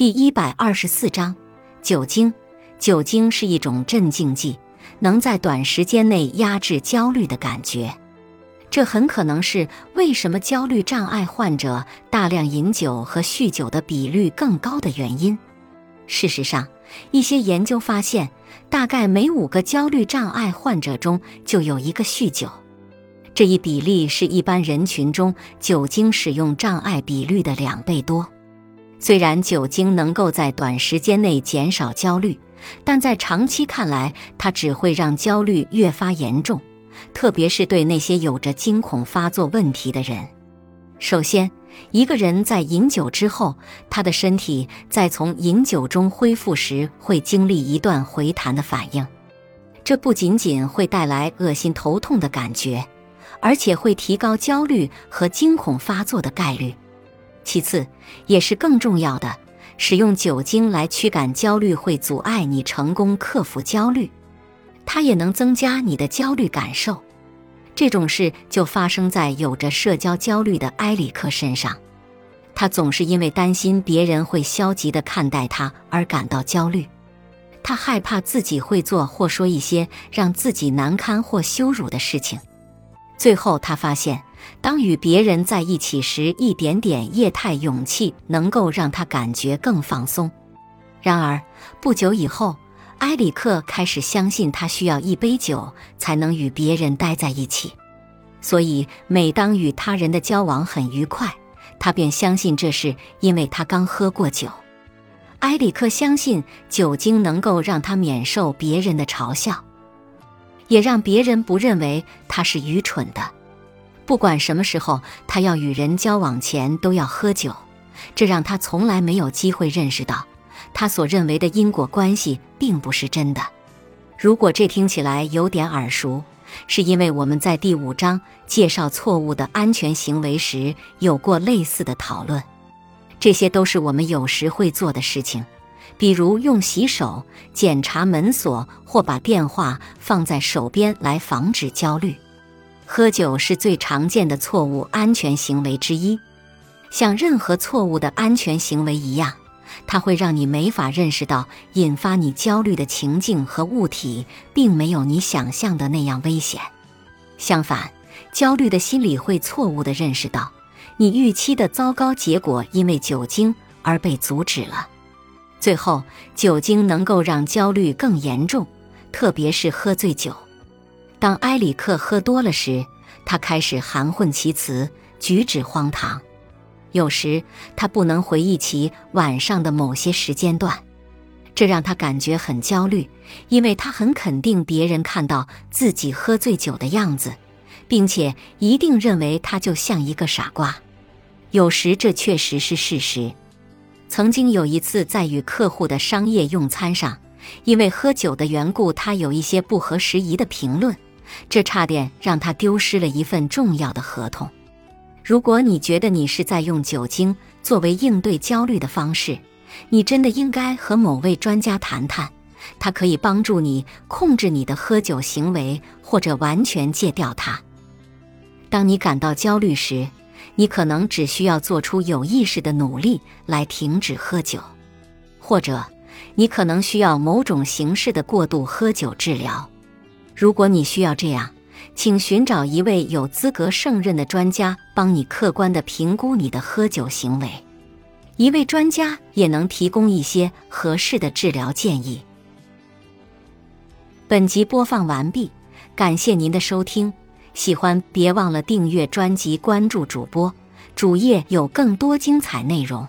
第一百二十四章，酒精。酒精是一种镇静剂，能在短时间内压制焦虑的感觉。这很可能是为什么焦虑障碍患者大量饮酒和酗酒的比率更高的原因。事实上，一些研究发现，大概每五个焦虑障碍患者中就有一个酗酒。这一比例是一般人群中酒精使用障碍比率的两倍多。虽然酒精能够在短时间内减少焦虑，但在长期看来，它只会让焦虑越发严重，特别是对那些有着惊恐发作问题的人。首先，一个人在饮酒之后，他的身体在从饮酒中恢复时会经历一段回弹的反应，这不仅仅会带来恶心头痛的感觉。而且会提高焦虑和惊恐发作的概率。其次，也是更重要的，使用酒精来驱赶焦虑会阻碍你成功克服焦虑，它也能增加你的焦虑感受。这种事就发生在有着社交焦虑的埃里克身上。他总是因为担心别人会消极地看待他而感到焦虑，他害怕自己会做或说一些让自己难堪或羞辱的事情。最后，他发现，当与别人在一起时，一点点液态勇气能够让他感觉更放松。然而，不久以后，埃里克开始相信他需要一杯酒才能与别人待在一起。所以，每当与他人的交往很愉快，他便相信这是因为他刚喝过酒。埃里克相信酒精能够让他免受别人的嘲笑。也让别人不认为他是愚蠢的。不管什么时候，他要与人交往前都要喝酒，这让他从来没有机会认识到，他所认为的因果关系并不是真的。如果这听起来有点耳熟，是因为我们在第五章介绍错误的安全行为时有过类似的讨论。这些都是我们有时会做的事情。比如用洗手、检查门锁或把电话放在手边来防止焦虑。喝酒是最常见的错误安全行为之一。像任何错误的安全行为一样，它会让你没法认识到引发你焦虑的情境和物体并没有你想象的那样危险。相反，焦虑的心理会错误地认识到，你预期的糟糕结果因为酒精而被阻止了。最后，酒精能够让焦虑更严重，特别是喝醉酒。当埃里克喝多了时，他开始含混其辞，举止荒唐。有时他不能回忆起晚上的某些时间段，这让他感觉很焦虑，因为他很肯定别人看到自己喝醉酒的样子，并且一定认为他就像一个傻瓜。有时这确实是事实。曾经有一次，在与客户的商业用餐上，因为喝酒的缘故，他有一些不合时宜的评论，这差点让他丢失了一份重要的合同。如果你觉得你是在用酒精作为应对焦虑的方式，你真的应该和某位专家谈谈，他可以帮助你控制你的喝酒行为，或者完全戒掉它。当你感到焦虑时，你可能只需要做出有意识的努力来停止喝酒，或者你可能需要某种形式的过度喝酒治疗。如果你需要这样，请寻找一位有资格胜任的专家帮你客观地评估你的喝酒行为。一位专家也能提供一些合适的治疗建议。本集播放完毕，感谢您的收听。喜欢别忘了订阅专辑，关注主播，主页有更多精彩内容。